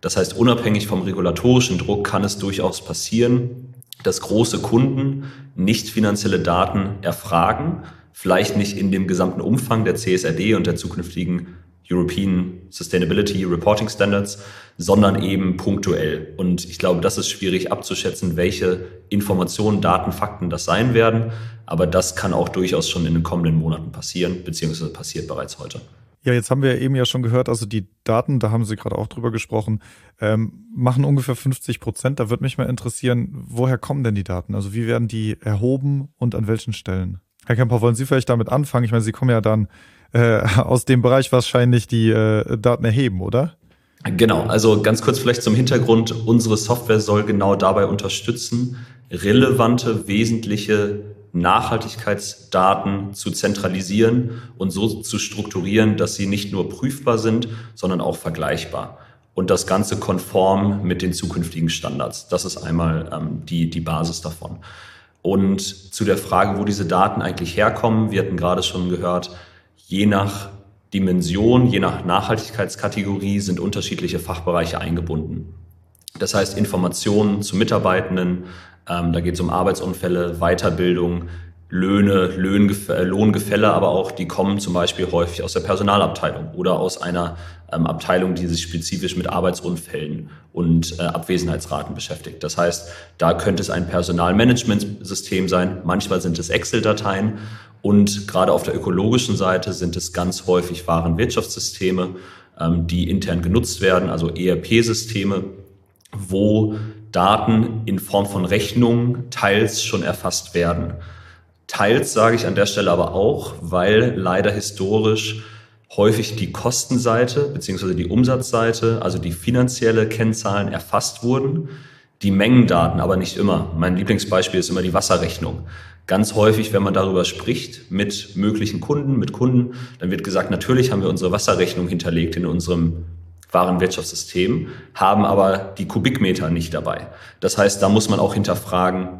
Das heißt, unabhängig vom regulatorischen Druck kann es durchaus passieren, dass große Kunden nicht finanzielle Daten erfragen, vielleicht nicht in dem gesamten Umfang der CSRD und der zukünftigen European Sustainability Reporting Standards, sondern eben punktuell. Und ich glaube, das ist schwierig abzuschätzen, welche Informationen, Daten, Fakten das sein werden. Aber das kann auch durchaus schon in den kommenden Monaten passieren, beziehungsweise passiert bereits heute. Ja, jetzt haben wir eben ja schon gehört, also die Daten, da haben Sie gerade auch drüber gesprochen, ähm, machen ungefähr 50 Prozent. Da würde mich mal interessieren, woher kommen denn die Daten? Also wie werden die erhoben und an welchen Stellen? Herr Kemper, wollen Sie vielleicht damit anfangen? Ich meine, Sie kommen ja dann äh, aus dem Bereich wahrscheinlich die äh, Daten erheben, oder? Genau, also ganz kurz vielleicht zum Hintergrund. Unsere Software soll genau dabei unterstützen, relevante, wesentliche Nachhaltigkeitsdaten zu zentralisieren und so zu strukturieren, dass sie nicht nur prüfbar sind, sondern auch vergleichbar. Und das Ganze konform mit den zukünftigen Standards. Das ist einmal ähm, die, die Basis davon. Und zu der Frage, wo diese Daten eigentlich herkommen, wir hatten gerade schon gehört, je nach Dimension, je nach Nachhaltigkeitskategorie sind unterschiedliche Fachbereiche eingebunden. Das heißt, Informationen zu Mitarbeitenden, ähm, da geht es um Arbeitsunfälle, Weiterbildung, Löhne, Lohngefälle, aber auch die kommen zum Beispiel häufig aus der Personalabteilung oder aus einer Abteilung, die sich spezifisch mit Arbeitsunfällen und äh, Abwesenheitsraten beschäftigt. Das heißt, da könnte es ein Personalmanagementsystem sein, manchmal sind es Excel-Dateien und gerade auf der ökologischen Seite sind es ganz häufig Warenwirtschaftssysteme, ähm, die intern genutzt werden, also ERP-Systeme, wo Daten in Form von Rechnungen teils schon erfasst werden. Teils sage ich an der Stelle aber auch, weil leider historisch häufig die Kostenseite beziehungsweise die Umsatzseite, also die finanzielle Kennzahlen erfasst wurden, die Mengendaten aber nicht immer. Mein Lieblingsbeispiel ist immer die Wasserrechnung. Ganz häufig, wenn man darüber spricht mit möglichen Kunden, mit Kunden, dann wird gesagt, natürlich haben wir unsere Wasserrechnung hinterlegt in unserem Warenwirtschaftssystem, haben aber die Kubikmeter nicht dabei. Das heißt, da muss man auch hinterfragen,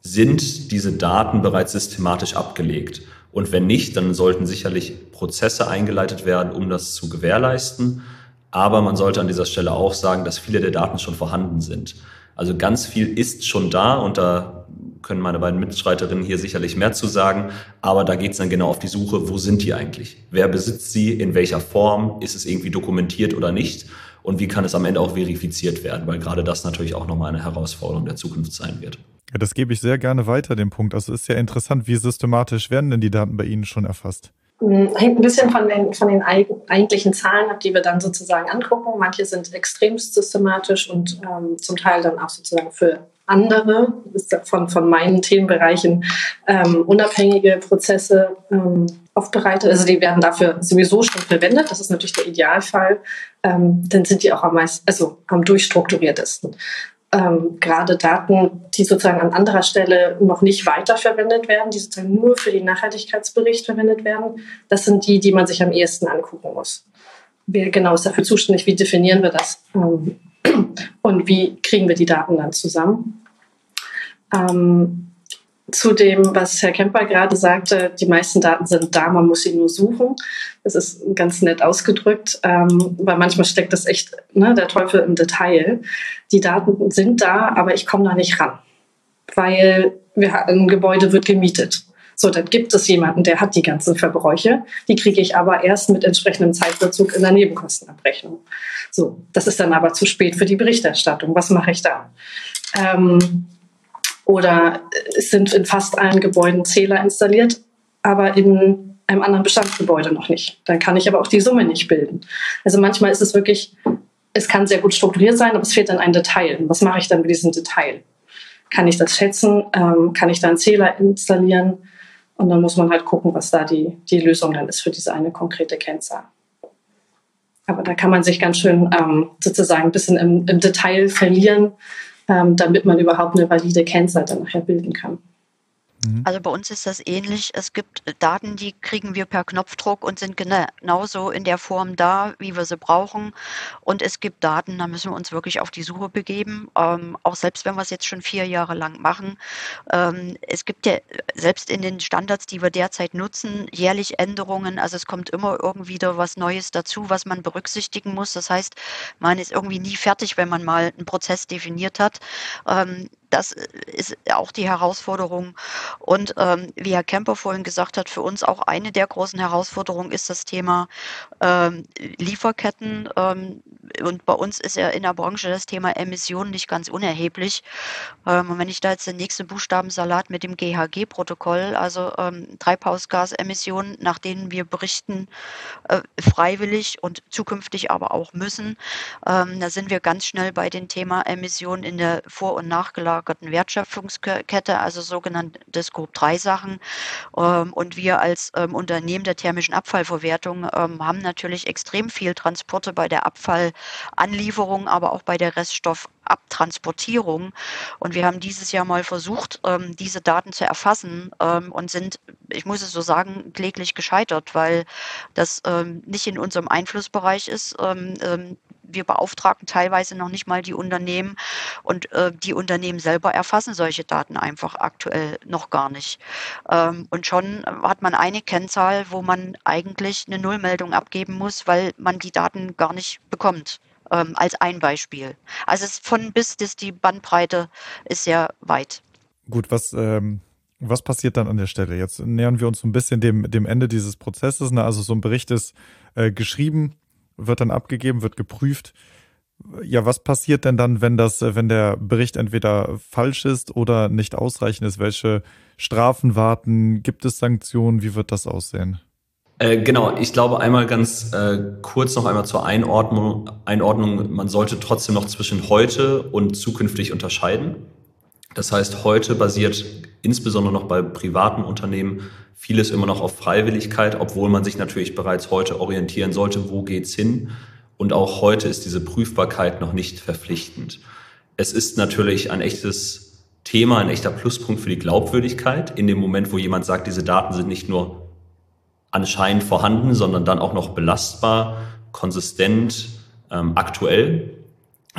sind diese Daten bereits systematisch abgelegt? Und wenn nicht, dann sollten sicherlich Prozesse eingeleitet werden, um das zu gewährleisten. Aber man sollte an dieser Stelle auch sagen, dass viele der Daten schon vorhanden sind. Also ganz viel ist schon da und da können meine beiden Mitstreiterinnen hier sicherlich mehr zu sagen. Aber da geht es dann genau auf die Suche, wo sind die eigentlich? Wer besitzt sie? In welcher Form? Ist es irgendwie dokumentiert oder nicht? Und wie kann es am Ende auch verifiziert werden? Weil gerade das natürlich auch nochmal eine Herausforderung der Zukunft sein wird. Ja, das gebe ich sehr gerne weiter, den Punkt. Also ist ja interessant, wie systematisch werden denn die Daten bei Ihnen schon erfasst? Hm, hängt ein bisschen von den, von den eigentlichen Zahlen ab, die wir dann sozusagen angucken. Manche sind extrem systematisch und ähm, zum Teil dann auch sozusagen für andere, von, von meinen Themenbereichen, ähm, unabhängige Prozesse ähm, aufbereitet. Also die werden dafür sowieso schon verwendet. Das ist natürlich der Idealfall. Ähm, dann sind die auch am meisten, also am durchstrukturiertesten ähm, gerade Daten, die sozusagen an anderer Stelle noch nicht weiterverwendet werden, die sozusagen nur für den Nachhaltigkeitsbericht verwendet werden, das sind die, die man sich am ehesten angucken muss. Wer genau ist dafür zuständig? Wie definieren wir das? Ähm, und wie kriegen wir die Daten dann zusammen? Ähm, zu dem, was Herr Kemper gerade sagte, die meisten Daten sind da, man muss sie nur suchen. Das ist ganz nett ausgedrückt, ähm, weil manchmal steckt das echt ne, der Teufel im Detail. Die Daten sind da, aber ich komme da nicht ran, weil wir, ein Gebäude wird gemietet. So, dann gibt es jemanden, der hat die ganzen Verbräuche. Die kriege ich aber erst mit entsprechendem Zeitbezug in der Nebenkostenabrechnung. So, das ist dann aber zu spät für die Berichterstattung. Was mache ich da? Ähm, oder es sind in fast allen Gebäuden Zähler installiert, aber in einem anderen Bestandsgebäude noch nicht. Dann kann ich aber auch die Summe nicht bilden. Also manchmal ist es wirklich, es kann sehr gut strukturiert sein, aber es fehlt dann ein Detail. Was mache ich dann mit diesem Detail? Kann ich das schätzen? Ähm, kann ich da einen Zähler installieren? Und dann muss man halt gucken, was da die, die Lösung dann ist für diese eine konkrete Kennzahl. Aber da kann man sich ganz schön ähm, sozusagen ein bisschen im, im Detail verlieren ähm, damit man überhaupt eine valide Kennzahl dann nachher bilden kann. Mhm. Also bei uns ist das ähnlich. Es gibt Daten, die kriegen wir per Knopfdruck und sind genauso in der Form da, wie wir sie brauchen. Und es gibt Daten, da müssen wir uns wirklich auf die Suche begeben, ähm, auch selbst wenn wir es jetzt schon vier Jahre lang machen. Ähm, es gibt ja selbst in den Standards, die wir derzeit nutzen, jährlich Änderungen. Also es kommt immer irgendwie wieder was Neues dazu, was man berücksichtigen muss. Das heißt, man ist irgendwie nie fertig, wenn man mal einen Prozess definiert hat. Ähm, das ist auch die Herausforderung. Und ähm, wie Herr Kemper vorhin gesagt hat, für uns auch eine der großen Herausforderungen ist das Thema ähm, Lieferketten. Ähm, und bei uns ist ja in der Branche das Thema Emissionen nicht ganz unerheblich. Ähm, und wenn ich da jetzt den nächsten Buchstabensalat mit dem GHG-Protokoll, also ähm, Treibhausgasemissionen, nach denen wir berichten, äh, freiwillig und zukünftig aber auch müssen, ähm, da sind wir ganz schnell bei dem Thema Emissionen in der vor- und nachgelagerten Wertschöpfungskette, also sogenannte Scope-3-Sachen. Ähm, und wir als ähm, Unternehmen der thermischen Abfallverwertung ähm, haben natürlich extrem viel Transporte bei der Abfall Anlieferung, aber auch bei der Reststoffabtransportierung. Und wir haben dieses Jahr mal versucht, diese Daten zu erfassen und sind, ich muss es so sagen, kläglich gescheitert, weil das nicht in unserem Einflussbereich ist. Wir beauftragen teilweise noch nicht mal die Unternehmen und äh, die Unternehmen selber erfassen solche Daten einfach aktuell noch gar nicht. und schon hat man eine Kennzahl, wo man eigentlich eine Nullmeldung abgeben muss, weil man die Daten gar nicht bekommt ähm, als ein Beispiel. Also es von bis, das die Bandbreite ist sehr weit. Gut, was, ähm, was passiert dann an der Stelle? Jetzt nähern wir uns so ein bisschen dem, dem Ende dieses Prozesses. Ne? Also so ein Bericht ist äh, geschrieben, wird dann abgegeben, wird geprüft. Ja, was passiert denn dann, wenn das, wenn der Bericht entweder falsch ist oder nicht ausreichend ist? Welche Strafen warten? Gibt es Sanktionen? Wie wird das aussehen? Äh, genau, ich glaube einmal ganz äh, kurz noch einmal zur Einordnung, Einordnung. Man sollte trotzdem noch zwischen heute und zukünftig unterscheiden. Das heißt, heute basiert insbesondere noch bei privaten Unternehmen vieles immer noch auf Freiwilligkeit, obwohl man sich natürlich bereits heute orientieren sollte, wo geht's hin. Und auch heute ist diese Prüfbarkeit noch nicht verpflichtend. Es ist natürlich ein echtes Thema, ein echter Pluspunkt für die Glaubwürdigkeit. In dem Moment, wo jemand sagt, diese Daten sind nicht nur anscheinend vorhanden, sondern dann auch noch belastbar, konsistent, ähm, aktuell.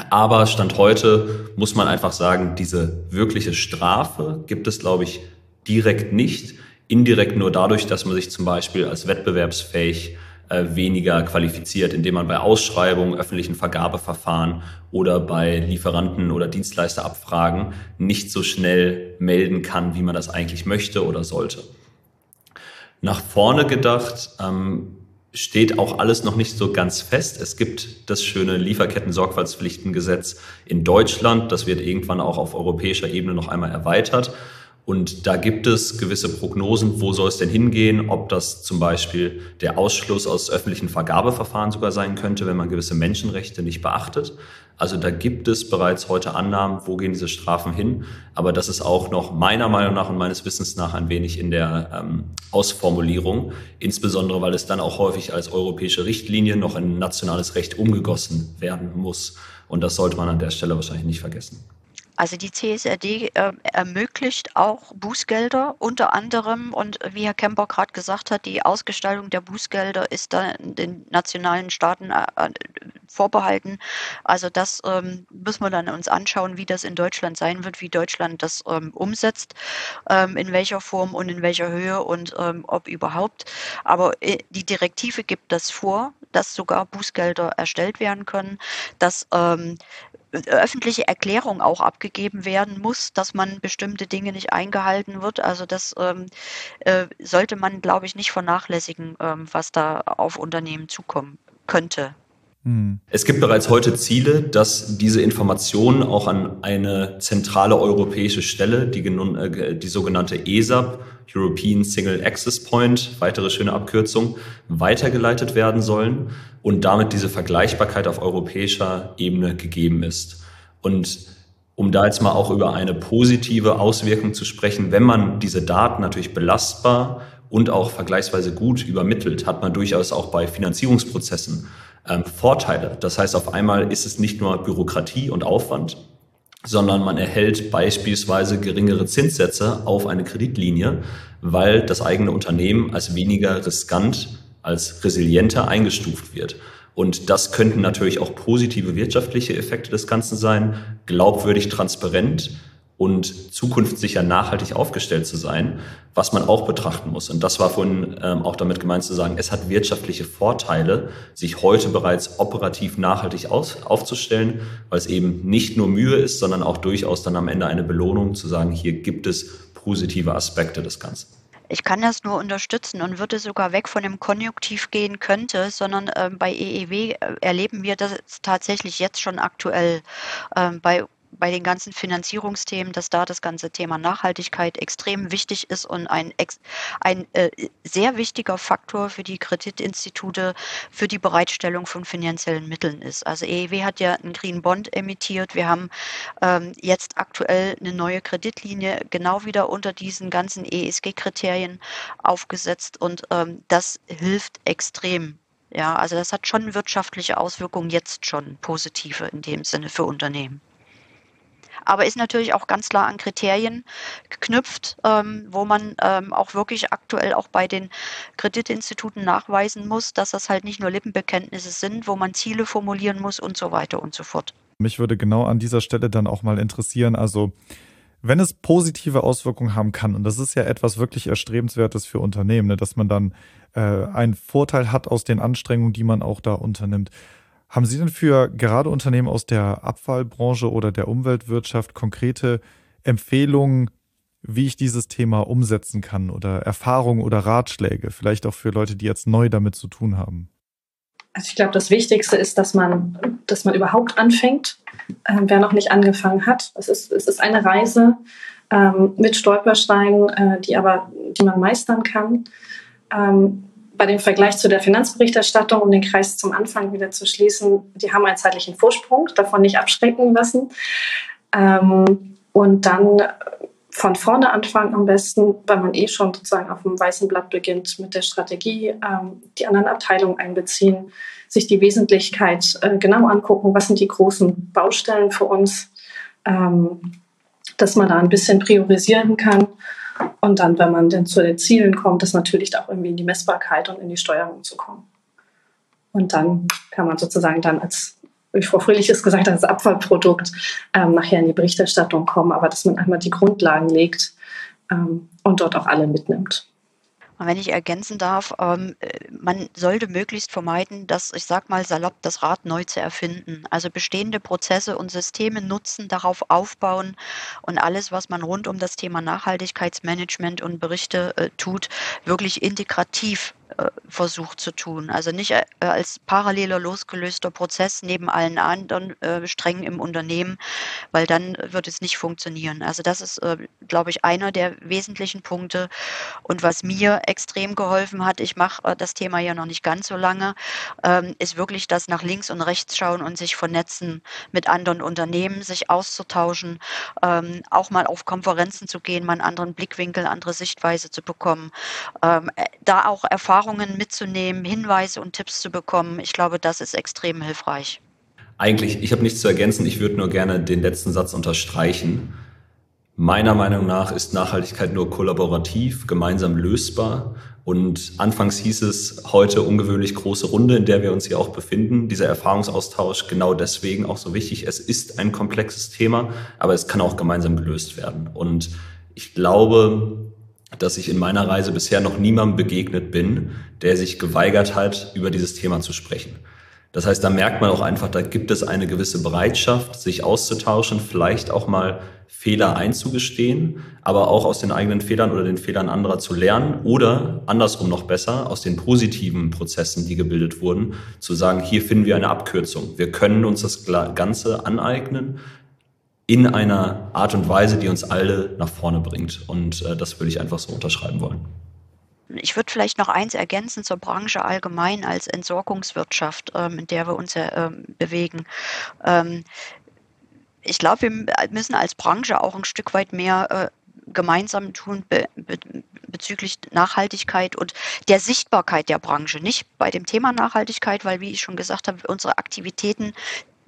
Aber Stand heute muss man einfach sagen, diese wirkliche Strafe gibt es, glaube ich, direkt nicht. Indirekt nur dadurch, dass man sich zum Beispiel als wettbewerbsfähig äh, weniger qualifiziert, indem man bei Ausschreibungen, öffentlichen Vergabeverfahren oder bei Lieferanten oder Dienstleisterabfragen nicht so schnell melden kann, wie man das eigentlich möchte oder sollte. Nach vorne gedacht ähm, steht auch alles noch nicht so ganz fest. Es gibt das schöne Lieferketten-Sorgfaltspflichtengesetz in Deutschland. Das wird irgendwann auch auf europäischer Ebene noch einmal erweitert. Und da gibt es gewisse Prognosen, wo soll es denn hingehen, ob das zum Beispiel der Ausschluss aus öffentlichen Vergabeverfahren sogar sein könnte, wenn man gewisse Menschenrechte nicht beachtet. Also da gibt es bereits heute Annahmen, wo gehen diese Strafen hin. Aber das ist auch noch meiner Meinung nach und meines Wissens nach ein wenig in der ähm, Ausformulierung, insbesondere weil es dann auch häufig als europäische Richtlinie noch in nationales Recht umgegossen werden muss. Und das sollte man an der Stelle wahrscheinlich nicht vergessen. Also die CSRD äh, ermöglicht auch Bußgelder unter anderem und wie Herr Kemper gerade gesagt hat, die Ausgestaltung der Bußgelder ist da den nationalen Staaten äh, äh, vorbehalten. Also das ähm, müssen wir dann uns anschauen, wie das in Deutschland sein wird, wie Deutschland das ähm, umsetzt, ähm, in welcher Form und in welcher Höhe und ähm, ob überhaupt. Aber äh, die Direktive gibt das vor, dass sogar Bußgelder erstellt werden können, dass ähm, öffentliche Erklärung auch abgegeben werden muss, dass man bestimmte Dinge nicht eingehalten wird. Also das ähm, äh, sollte man, glaube ich, nicht vernachlässigen, ähm, was da auf Unternehmen zukommen könnte. Hm. Es gibt bereits heute Ziele, dass diese Informationen auch an eine zentrale europäische Stelle, die, äh, die sogenannte ESAP, European Single Access Point, weitere schöne Abkürzung, weitergeleitet werden sollen und damit diese Vergleichbarkeit auf europäischer Ebene gegeben ist. Und um da jetzt mal auch über eine positive Auswirkung zu sprechen, wenn man diese Daten natürlich belastbar und auch vergleichsweise gut übermittelt, hat man durchaus auch bei Finanzierungsprozessen ähm, Vorteile. Das heißt, auf einmal ist es nicht nur Bürokratie und Aufwand, sondern man erhält beispielsweise geringere Zinssätze auf eine Kreditlinie, weil das eigene Unternehmen als weniger riskant, als resilienter eingestuft wird. Und das könnten natürlich auch positive wirtschaftliche Effekte des Ganzen sein, glaubwürdig, transparent und zukunftssicher nachhaltig aufgestellt zu sein, was man auch betrachten muss. Und das war vorhin ähm, auch damit gemeint zu sagen, es hat wirtschaftliche Vorteile, sich heute bereits operativ nachhaltig aus, aufzustellen, weil es eben nicht nur Mühe ist, sondern auch durchaus dann am Ende eine Belohnung zu sagen, hier gibt es positive Aspekte des Ganzen. Ich kann das nur unterstützen und würde sogar weg von dem Konjunktiv gehen könnte, sondern ähm, bei EEW äh, erleben wir das tatsächlich jetzt schon aktuell. Ähm, bei bei den ganzen Finanzierungsthemen, dass da das ganze Thema Nachhaltigkeit extrem wichtig ist und ein, ein äh, sehr wichtiger Faktor für die Kreditinstitute für die Bereitstellung von finanziellen Mitteln ist. Also EEW hat ja einen Green Bond emittiert. Wir haben ähm, jetzt aktuell eine neue Kreditlinie genau wieder unter diesen ganzen ESG-Kriterien aufgesetzt und ähm, das hilft extrem ja, also das hat schon wirtschaftliche Auswirkungen jetzt schon positive in dem Sinne für Unternehmen aber ist natürlich auch ganz klar an Kriterien geknüpft, ähm, wo man ähm, auch wirklich aktuell auch bei den Kreditinstituten nachweisen muss, dass das halt nicht nur Lippenbekenntnisse sind, wo man Ziele formulieren muss und so weiter und so fort. Mich würde genau an dieser Stelle dann auch mal interessieren, also wenn es positive Auswirkungen haben kann, und das ist ja etwas wirklich Erstrebenswertes für Unternehmen, ne, dass man dann äh, einen Vorteil hat aus den Anstrengungen, die man auch da unternimmt. Haben Sie denn für gerade Unternehmen aus der Abfallbranche oder der Umweltwirtschaft konkrete Empfehlungen, wie ich dieses Thema umsetzen kann oder Erfahrungen oder Ratschläge, vielleicht auch für Leute, die jetzt neu damit zu tun haben? Also ich glaube, das Wichtigste ist, dass man, dass man überhaupt anfängt, äh, wer noch nicht angefangen hat. Es ist, es ist eine Reise ähm, mit Stolpersteinen, äh, die aber, die man meistern kann. Ähm, bei dem Vergleich zu der Finanzberichterstattung, um den Kreis zum Anfang wieder zu schließen, die haben einen zeitlichen Vorsprung, davon nicht abschrecken lassen. Ähm, und dann von vorne anfangen am besten, weil man eh schon sozusagen auf dem weißen Blatt beginnt mit der Strategie, ähm, die anderen Abteilungen einbeziehen, sich die Wesentlichkeit äh, genau angucken, was sind die großen Baustellen für uns. Ähm, dass man da ein bisschen priorisieren kann. Und dann, wenn man dann zu den Zielen kommt, ist natürlich auch irgendwie in die Messbarkeit und in die Steuerung zu kommen. Und dann kann man sozusagen dann als, wie Frau Fröhlich es gesagt hat, als Abfallprodukt ähm, nachher in die Berichterstattung kommen, aber dass man einmal die Grundlagen legt ähm, und dort auch alle mitnimmt. Und wenn ich ergänzen darf, ähm, äh, man sollte möglichst vermeiden, dass, ich sag mal salopp, das Rad neu zu erfinden. Also bestehende Prozesse und Systeme nutzen, darauf aufbauen und alles, was man rund um das Thema Nachhaltigkeitsmanagement und Berichte äh, tut, wirklich integrativ versucht zu tun. Also nicht äh, als paralleler losgelöster Prozess neben allen anderen äh, Strängen im Unternehmen, weil dann wird es nicht funktionieren. Also das ist, äh, glaube ich, einer der wesentlichen Punkte. Und was mir extrem geholfen hat, ich mache äh, das Thema ja noch nicht ganz so lange, ähm, ist wirklich das nach links und rechts schauen und sich vernetzen mit anderen Unternehmen, sich auszutauschen, ähm, auch mal auf Konferenzen zu gehen, mal einen anderen Blickwinkel, andere Sichtweise zu bekommen, ähm, äh, da auch Erfahrungen Erfahrungen mitzunehmen, Hinweise und Tipps zu bekommen. Ich glaube, das ist extrem hilfreich. Eigentlich, ich habe nichts zu ergänzen. Ich würde nur gerne den letzten Satz unterstreichen. Meiner Meinung nach ist Nachhaltigkeit nur kollaborativ, gemeinsam lösbar. Und anfangs hieß es heute ungewöhnlich große Runde, in der wir uns hier auch befinden. Dieser Erfahrungsaustausch genau deswegen auch so wichtig. Es ist ein komplexes Thema, aber es kann auch gemeinsam gelöst werden. Und ich glaube, dass ich in meiner Reise bisher noch niemandem begegnet bin, der sich geweigert hat, über dieses Thema zu sprechen. Das heißt, da merkt man auch einfach, da gibt es eine gewisse Bereitschaft, sich auszutauschen, vielleicht auch mal Fehler einzugestehen, aber auch aus den eigenen Fehlern oder den Fehlern anderer zu lernen oder andersrum noch besser, aus den positiven Prozessen, die gebildet wurden, zu sagen, hier finden wir eine Abkürzung. Wir können uns das Ganze aneignen in einer Art und Weise, die uns alle nach vorne bringt. Und äh, das würde ich einfach so unterschreiben wollen. Ich würde vielleicht noch eins ergänzen zur Branche allgemein als Entsorgungswirtschaft, ähm, in der wir uns äh, bewegen. Ähm, ich glaube, wir müssen als Branche auch ein Stück weit mehr äh, gemeinsam tun be be bezüglich Nachhaltigkeit und der Sichtbarkeit der Branche. Nicht bei dem Thema Nachhaltigkeit, weil, wie ich schon gesagt habe, unsere Aktivitäten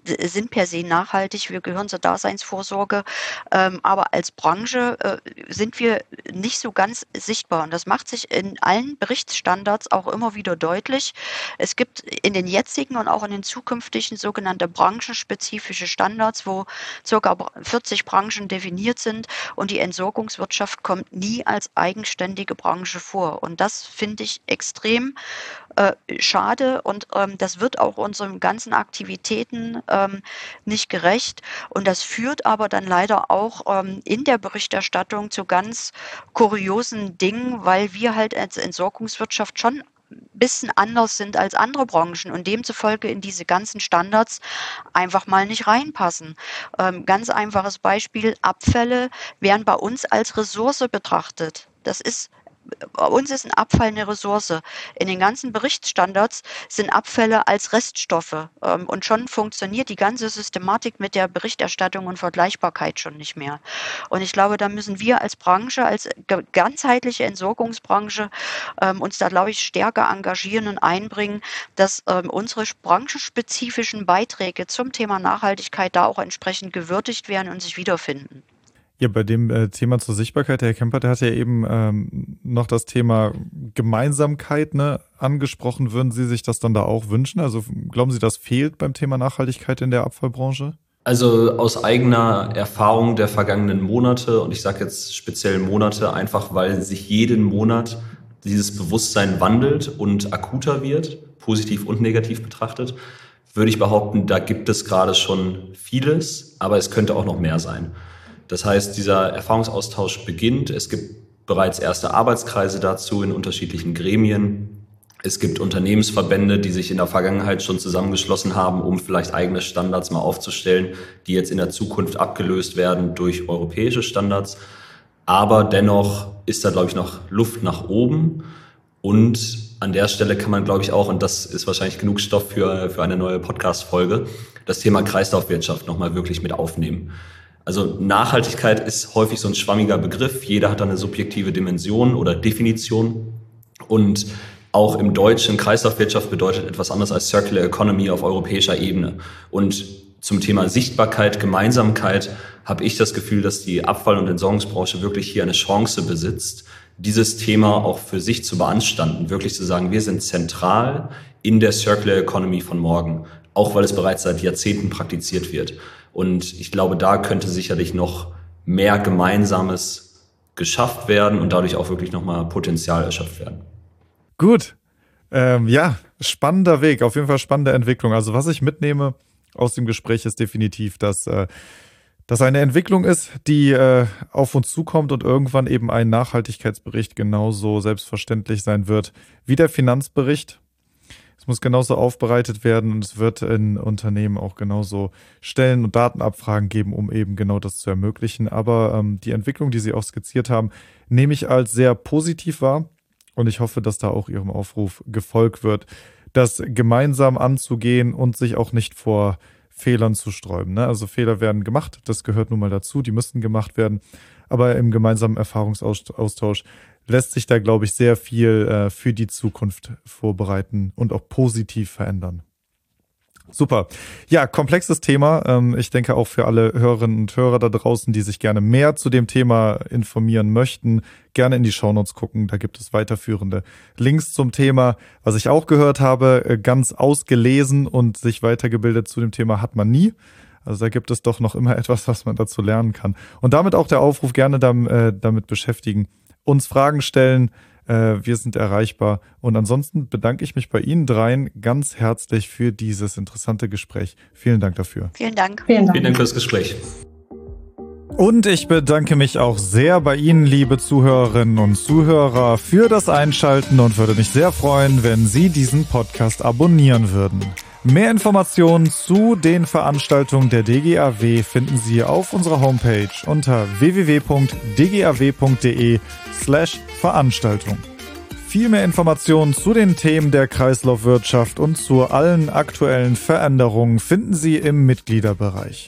sind per se nachhaltig, wir gehören zur Daseinsvorsorge, ähm, aber als Branche äh, sind wir nicht so ganz sichtbar. Und das macht sich in allen Berichtsstandards auch immer wieder deutlich. Es gibt in den jetzigen und auch in den zukünftigen sogenannte branchenspezifische Standards, wo circa 40 Branchen definiert sind und die Entsorgungswirtschaft kommt nie als eigenständige Branche vor. Und das finde ich extrem äh, schade und ähm, das wird auch unseren ganzen Aktivitäten ähm, nicht gerecht. Und das führt aber dann leider auch ähm, in der Berichterstattung zu ganz kuriosen Dingen, weil wir halt als Entsorgungswirtschaft schon bisschen anders sind als andere Branchen und demzufolge in diese ganzen Standards einfach mal nicht reinpassen. Ähm, ganz einfaches Beispiel, Abfälle werden bei uns als Ressource betrachtet. Das ist bei uns ist ein Abfall eine Ressource. In den ganzen Berichtsstandards sind Abfälle als Reststoffe. Ähm, und schon funktioniert die ganze Systematik mit der Berichterstattung und Vergleichbarkeit schon nicht mehr. Und ich glaube, da müssen wir als Branche, als ganzheitliche Entsorgungsbranche ähm, uns da, glaube ich, stärker engagieren und einbringen, dass ähm, unsere branchenspezifischen Beiträge zum Thema Nachhaltigkeit da auch entsprechend gewürdigt werden und sich wiederfinden. Ja, bei dem äh, Thema zur Sichtbarkeit, Herr Kemper, der hat ja eben ähm, noch das Thema Gemeinsamkeit ne, angesprochen. Würden Sie sich das dann da auch wünschen? Also glauben Sie, das fehlt beim Thema Nachhaltigkeit in der Abfallbranche? Also aus eigener Erfahrung der vergangenen Monate, und ich sage jetzt speziell Monate, einfach weil sich jeden Monat dieses Bewusstsein wandelt und akuter wird, positiv und negativ betrachtet, würde ich behaupten, da gibt es gerade schon vieles, aber es könnte auch noch mehr sein. Das heißt, dieser Erfahrungsaustausch beginnt. Es gibt bereits erste Arbeitskreise dazu in unterschiedlichen Gremien. Es gibt Unternehmensverbände, die sich in der Vergangenheit schon zusammengeschlossen haben, um vielleicht eigene Standards mal aufzustellen, die jetzt in der Zukunft abgelöst werden durch europäische Standards. Aber dennoch ist da, glaube ich, noch Luft nach oben. Und an der Stelle kann man, glaube ich, auch, und das ist wahrscheinlich genug Stoff für, für eine neue Podcast-Folge, das Thema Kreislaufwirtschaft nochmal wirklich mit aufnehmen. Also Nachhaltigkeit ist häufig so ein schwammiger Begriff. Jeder hat da eine subjektive Dimension oder Definition. Und auch im Deutschen Kreislaufwirtschaft bedeutet etwas anderes als Circular Economy auf europäischer Ebene. Und zum Thema Sichtbarkeit, Gemeinsamkeit habe ich das Gefühl, dass die Abfall- und Entsorgungsbranche wirklich hier eine Chance besitzt, dieses Thema auch für sich zu beanstanden, wirklich zu sagen, wir sind zentral in der Circular Economy von morgen, auch weil es bereits seit Jahrzehnten praktiziert wird. Und ich glaube, da könnte sicherlich noch mehr Gemeinsames geschafft werden und dadurch auch wirklich nochmal Potenzial erschöpft werden. Gut. Ähm, ja, spannender Weg, auf jeden Fall spannende Entwicklung. Also was ich mitnehme aus dem Gespräch ist definitiv, dass äh, das eine Entwicklung ist, die äh, auf uns zukommt und irgendwann eben ein Nachhaltigkeitsbericht genauso selbstverständlich sein wird wie der Finanzbericht. Es muss genauso aufbereitet werden und es wird in Unternehmen auch genauso Stellen- und Datenabfragen geben, um eben genau das zu ermöglichen. Aber ähm, die Entwicklung, die Sie auch skizziert haben, nehme ich als sehr positiv wahr und ich hoffe, dass da auch Ihrem Aufruf gefolgt wird, das gemeinsam anzugehen und sich auch nicht vor Fehlern zu sträuben. Ne? Also Fehler werden gemacht, das gehört nun mal dazu, die müssten gemacht werden. Aber im gemeinsamen Erfahrungsaustausch lässt sich da, glaube ich, sehr viel äh, für die Zukunft vorbereiten und auch positiv verändern. Super. Ja, komplexes Thema. Ähm, ich denke auch für alle Hörerinnen und Hörer da draußen, die sich gerne mehr zu dem Thema informieren möchten, gerne in die Shownotes gucken. Da gibt es weiterführende Links zum Thema. Was ich auch gehört habe, äh, ganz ausgelesen und sich weitergebildet zu dem Thema hat man nie. Also da gibt es doch noch immer etwas, was man dazu lernen kann. Und damit auch der Aufruf, gerne äh, damit beschäftigen, uns Fragen stellen. Äh, wir sind erreichbar. Und ansonsten bedanke ich mich bei Ihnen dreien ganz herzlich für dieses interessante Gespräch. Vielen Dank dafür. Vielen Dank. Vielen Dank, Vielen Dank fürs Gespräch. Und ich bedanke mich auch sehr bei Ihnen, liebe Zuhörerinnen und Zuhörer, für das Einschalten und würde mich sehr freuen, wenn Sie diesen Podcast abonnieren würden. Mehr Informationen zu den Veranstaltungen der DGAW finden Sie auf unserer Homepage unter www.dgaw.de slash Veranstaltung. Viel mehr Informationen zu den Themen der Kreislaufwirtschaft und zu allen aktuellen Veränderungen finden Sie im Mitgliederbereich.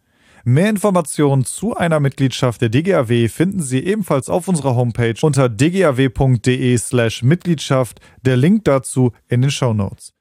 Mehr Informationen zu einer Mitgliedschaft der DGAW finden Sie ebenfalls auf unserer Homepage unter dgaw.de slash Mitgliedschaft. Der Link dazu in den Show Notes.